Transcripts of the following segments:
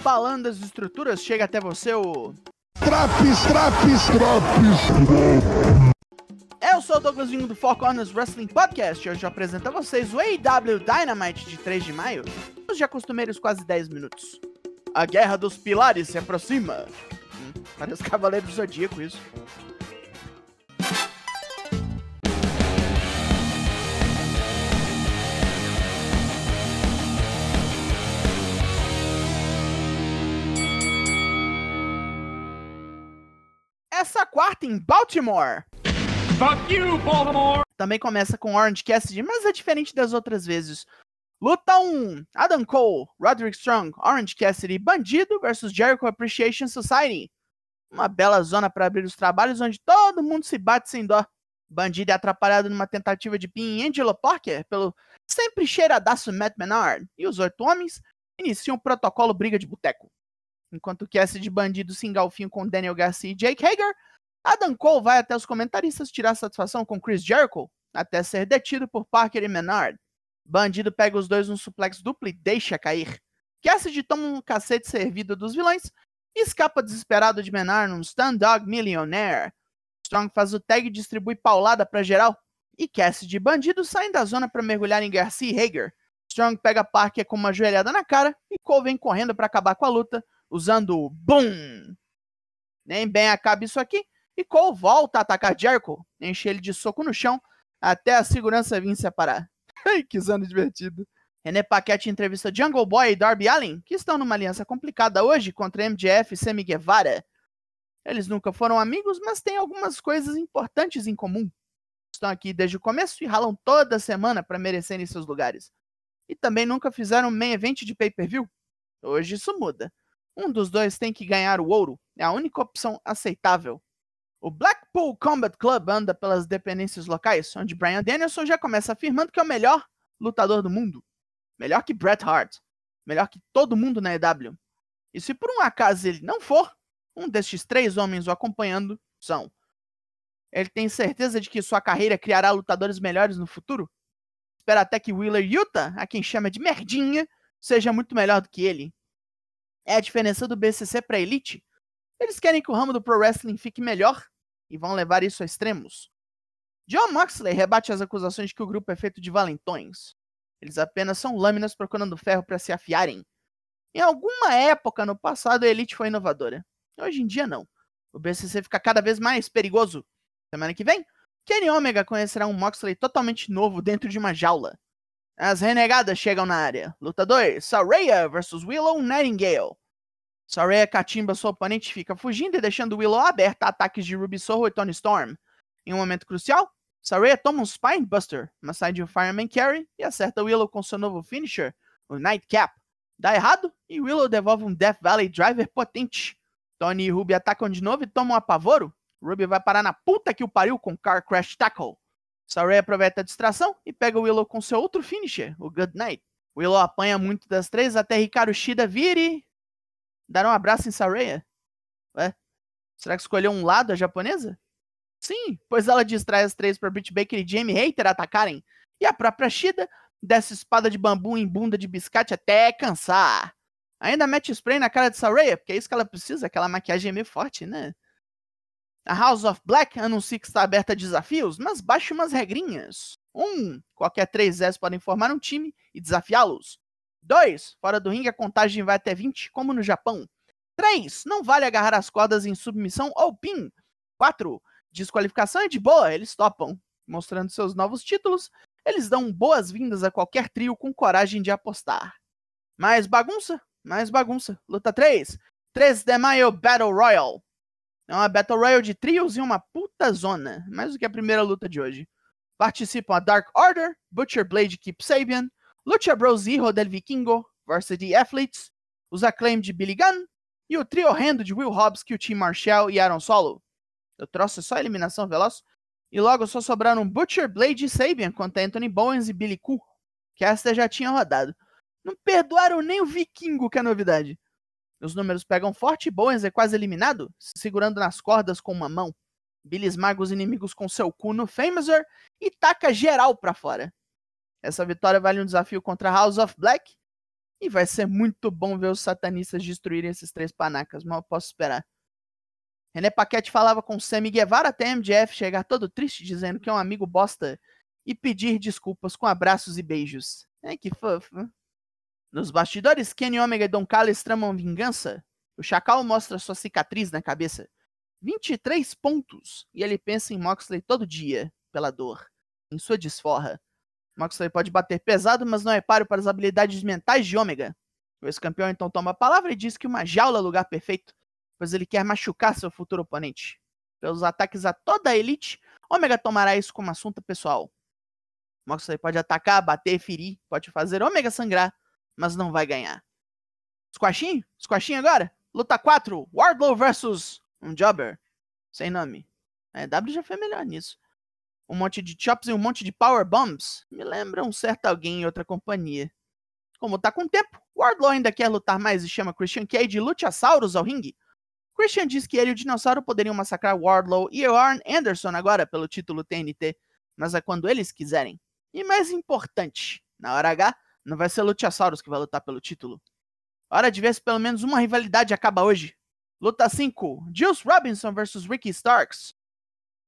abalando as estruturas, chega até você o. Traps, traps, traps. Eu sou o Douglasinho do Four Corners Wrestling Podcast e hoje eu apresento a vocês o AW Dynamite de 3 de maio, nos já costumeiros quase 10 minutos. A Guerra dos Pilares se aproxima. Hum, parece Cavaleiro do Zodíaco isso. Essa quarta em Baltimore. Fuck you, Baltimore! Também começa com Orange Cassidy, mas é diferente das outras vezes. Luta 1: Adam Cole, Roderick Strong, Orange Cassidy, Bandido versus Jericho Appreciation Society. Uma bela zona para abrir os trabalhos onde todo mundo se bate sem dó. Bandido é atrapalhado numa tentativa de pin em Angelo Parker pelo sempre cheiradaço Matt Menard. E os oito homens iniciam o protocolo briga de boteco. Enquanto Cassidy Bandido se engalfinham com Daniel Garcia e Jake Hager, Adam Cole vai até os comentaristas tirar satisfação com Chris Jericho, até ser detido por Parker e Menard. Bandido pega os dois num suplex duplo e deixa cair. Cassidy toma um cacete servido dos vilões e escapa desesperado de Menard num Stand Dog Millionaire. Strong faz o tag e distribui paulada para geral. E Cassidy e Bandido saem da zona para mergulhar em Garcia e Hager. Strong pega Parker com uma joelhada na cara e Cole vem correndo para acabar com a luta, usando BOOM! Nem bem acaba isso aqui, e Cole volta a atacar Jericho, enche ele de soco no chão, até a segurança vir separar. Ai, que zona divertido. René Paquette entrevista Jungle Boy e Darby Allin, que estão numa aliança complicada hoje contra MJF e Sammy Guevara. Eles nunca foram amigos, mas têm algumas coisas importantes em comum. Estão aqui desde o começo e ralam toda semana para merecerem seus lugares. E também nunca fizeram main event de pay-per-view. Hoje isso muda. Um dos dois tem que ganhar o ouro. É a única opção aceitável. O Blackpool Combat Club anda pelas dependências locais, onde Brian Danielson já começa afirmando que é o melhor lutador do mundo. Melhor que Bret Hart. Melhor que todo mundo na EW. E se por um acaso ele não for, um destes três homens o acompanhando são. Ele tem certeza de que sua carreira criará lutadores melhores no futuro? Espera até que Wheeler Yuta, a quem chama de merdinha, seja muito melhor do que ele. É a diferença do BCC para Elite. Eles querem que o ramo do Pro Wrestling fique melhor e vão levar isso a extremos. John Moxley rebate as acusações de que o grupo é feito de valentões. Eles apenas são lâminas procurando ferro para se afiarem. Em alguma época no passado, a Elite foi inovadora. Hoje em dia, não. O BCC fica cada vez mais perigoso. Semana que vem, Kenny Omega conhecerá um Moxley totalmente novo dentro de uma jaula. As renegadas chegam na área. Luta 2, Saraya vs Willow Nightingale. Saraya catimba sua oponente fica fugindo e deixando Willow aberta a ataques de Ruby Soho e Tony Storm. Em um momento crucial, Saraya toma um Spinebuster, mas sai de um Fireman Carry e acerta Willow com seu novo finisher, o Nightcap. Dá errado e Willow devolve um Death Valley Driver potente. Tony e Ruby atacam de novo e tomam um apavoro. Ruby vai parar na puta que o pariu com Car Crash Tackle. Saraya aproveita a distração e pega Willow com seu outro finisher, o Good Night. Willow apanha muito das três até Ricardo Shida vire dar um abraço em Saraya? Ué? Será que escolheu um lado a japonesa? Sim, pois ela distrai as três para Britt Baker e Jamie Hater atacarem. E a própria Shida desce espada de bambu em bunda de biscate até cansar. Ainda mete spray na cara de Saraya, porque é isso que ela precisa, aquela maquiagem é meio forte, né? A House of Black anuncia que está aberta a desafios, mas baixa umas regrinhas. Um, qualquer três S podem formar um time e desafiá-los. 2. Fora do ringue, a contagem vai até 20, como no Japão. 3. Não vale agarrar as cordas em submissão ou pin. 4. Desqualificação é de boa, eles topam. Mostrando seus novos títulos, eles dão boas-vindas a qualquer trio com coragem de apostar. Mais bagunça? Mais bagunça. Luta 3. 3 de maio Battle Royal. É uma Battle Royal de trios e uma puta zona. Mais do que a primeira luta de hoje. Participam a Dark Order, Butcher Blade Keep Sabian, Lucha Bros Hijo del Vikingo, Varsity Athletes, os Acclaim de Billy Gunn e o trio horrendo de Will Hobbs, Team Marshall e Aaron Solo. Eu trouxe só eliminação veloz. E logo só sobraram Butcher, Blade e Sabian contra Anthony Bowens e Billy Koo, que esta já tinha rodado. Não perdoaram nem o Vikingo, que é novidade. Os números pegam forte e Bowens é quase eliminado, se segurando nas cordas com uma mão. Billy esmaga os inimigos com seu cu no Famouser e taca geral pra fora. Essa vitória vale um desafio contra House of Black E vai ser muito bom ver os satanistas destruírem esses três panacas, mal posso esperar. René Paquete falava com Sammy Guevara até MJF chegar todo triste dizendo que é um amigo bosta e pedir desculpas com abraços e beijos. É que fofo. Nos bastidores, Kenny Omega e Don Callis tramam vingança. O Chacal mostra sua cicatriz na cabeça. 23 pontos. E ele pensa em Moxley todo dia, pela dor, em sua desforra. Moxley pode bater pesado, mas não é páreo para as habilidades mentais de Ômega. O ex-campeão então toma a palavra e diz que uma jaula é o lugar perfeito, pois ele quer machucar seu futuro oponente. Pelos ataques a toda a elite, Ômega tomará isso como assunto pessoal. Moxley pode atacar, bater, ferir, pode fazer Ômega sangrar, mas não vai ganhar. Squashinho? Squashinho agora? Luta 4, Wardlow versus um Jobber. Sem nome. A EW já foi melhor nisso um monte de chops e um monte de power bombs me lembra um certo alguém em outra companhia. Como tá com tempo, Wardlow ainda quer lutar mais e chama Christian Cage de Luchasaurus ao ringue. Christian diz que ele e o dinossauro poderiam massacrar Wardlow e Arn Anderson agora pelo título TNT, mas é quando eles quiserem. E mais importante, na hora H, não vai ser Luchasaurus que vai lutar pelo título. Hora de ver se pelo menos uma rivalidade acaba hoje. Luta 5: Juice Robinson vs Ricky Starks.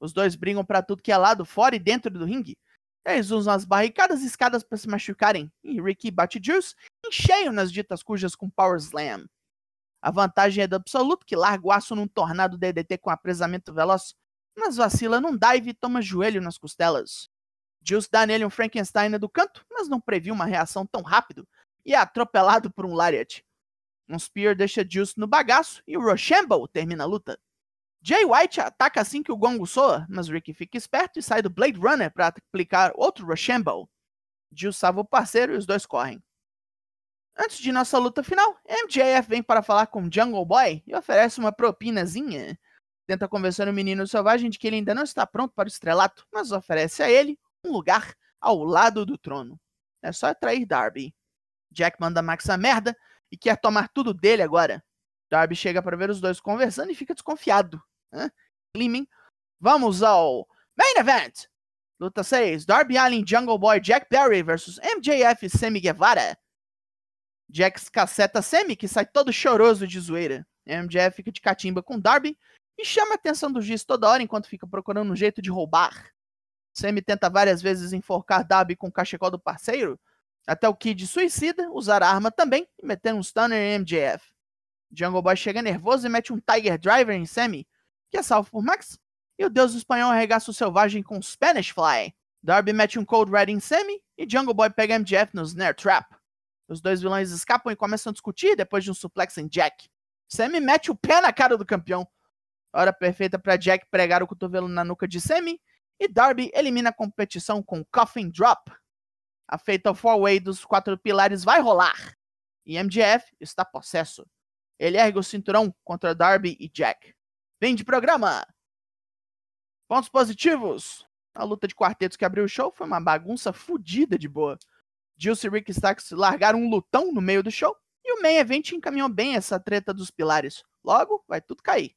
Os dois brigam para tudo que é lado, fora e dentro do ringue. Eles usam as barricadas e escadas para se machucarem, e Ricky bate Juice em cheio nas ditas cujas com Power Slam. A vantagem é do absoluto, que larga o aço num tornado DDT com apresamento veloz, mas vacila num dive e toma joelho nas costelas. Juice dá nele um Frankenstein do canto, mas não previu uma reação tão rápido e é atropelado por um Lariat. Um Spear deixa Juice no bagaço e o Rochambeau termina a luta. Jay White ataca assim que o gongo soa, mas Ricky fica esperto e sai do Blade Runner para aplicar outro Rochambeau. Jill salva o parceiro e os dois correm. Antes de nossa luta final, MJF vem para falar com Jungle Boy e oferece uma propinazinha. Tenta convencer o menino selvagem de que ele ainda não está pronto para o estrelato, mas oferece a ele um lugar ao lado do trono. É só atrair Darby. Jack manda Max a merda e quer tomar tudo dele agora. Darby chega para ver os dois conversando e fica desconfiado. Né? Vamos ao Main Event! Luta 6: Darby Allin, Jungle Boy, Jack Perry versus MJF e Sammy Guevara. Jax caceta Sammy, que sai todo choroso de zoeira. MJF fica de catimba com Darby e chama a atenção do juiz toda hora enquanto fica procurando um jeito de roubar. Sammy tenta várias vezes enforcar Darby com o cachecol do parceiro, até o Kid suicida, usar a arma também e meter um stunner em MJF. Jungle Boy chega nervoso e mete um Tiger Driver em Sammy, que é salvo por Max, e o deus espanhol arregaça o selvagem com Spanish Fly. Darby mete um Cold Red em Sammy e Jungle Boy pega MJF no Snare Trap. Os dois vilões escapam e começam a discutir depois de um suplex em Jack. Sammy mete o pé na cara do campeão. Hora perfeita para Jack pregar o cotovelo na nuca de Sammy e Darby elimina a competição com Coffin Drop. A Fatal Four Way dos quatro pilares vai rolar e MJF está possesso. Ele ergue o cinturão contra Darby e Jack. Vem de programa! Pontos positivos. A luta de quartetos que abriu o show foi uma bagunça fodida de boa. Juice e Rick Starks largaram um lutão no meio do show e o main event encaminhou bem essa treta dos pilares. Logo, vai tudo cair.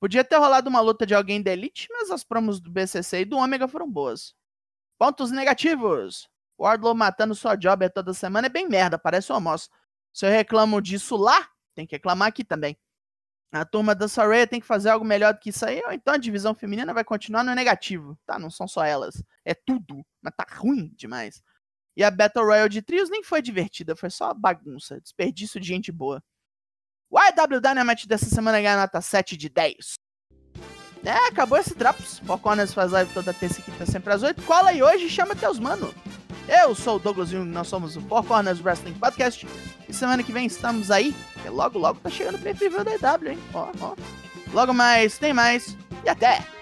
Podia ter rolado uma luta de alguém da Elite, mas as promos do BCC e do Ômega foram boas. Pontos negativos. Wardlow matando sua job toda semana é bem merda, parece um almoço. Se eu reclamo disso lá, tem que reclamar aqui também. A turma da Soraya tem que fazer algo melhor do que isso aí, ou então a divisão feminina vai continuar no negativo, tá? Não são só elas, é tudo, mas tá ruim demais. E a Battle Royale de trios nem foi divertida, foi só bagunça, desperdício de gente boa. O IW Dynamite dessa semana ganha nota 7 de 10. É, acabou esse Drops. Four Corners faz live toda terça e quinta sempre às 8. Cola aí hoje e chama teus mano. Eu sou o Douglas Jung, nós somos o Four Corners Wrestling Podcast. E semana que vem estamos aí, porque logo, logo tá chegando o pay da EW, hein? Ó, ó. Logo mais, tem mais, e até!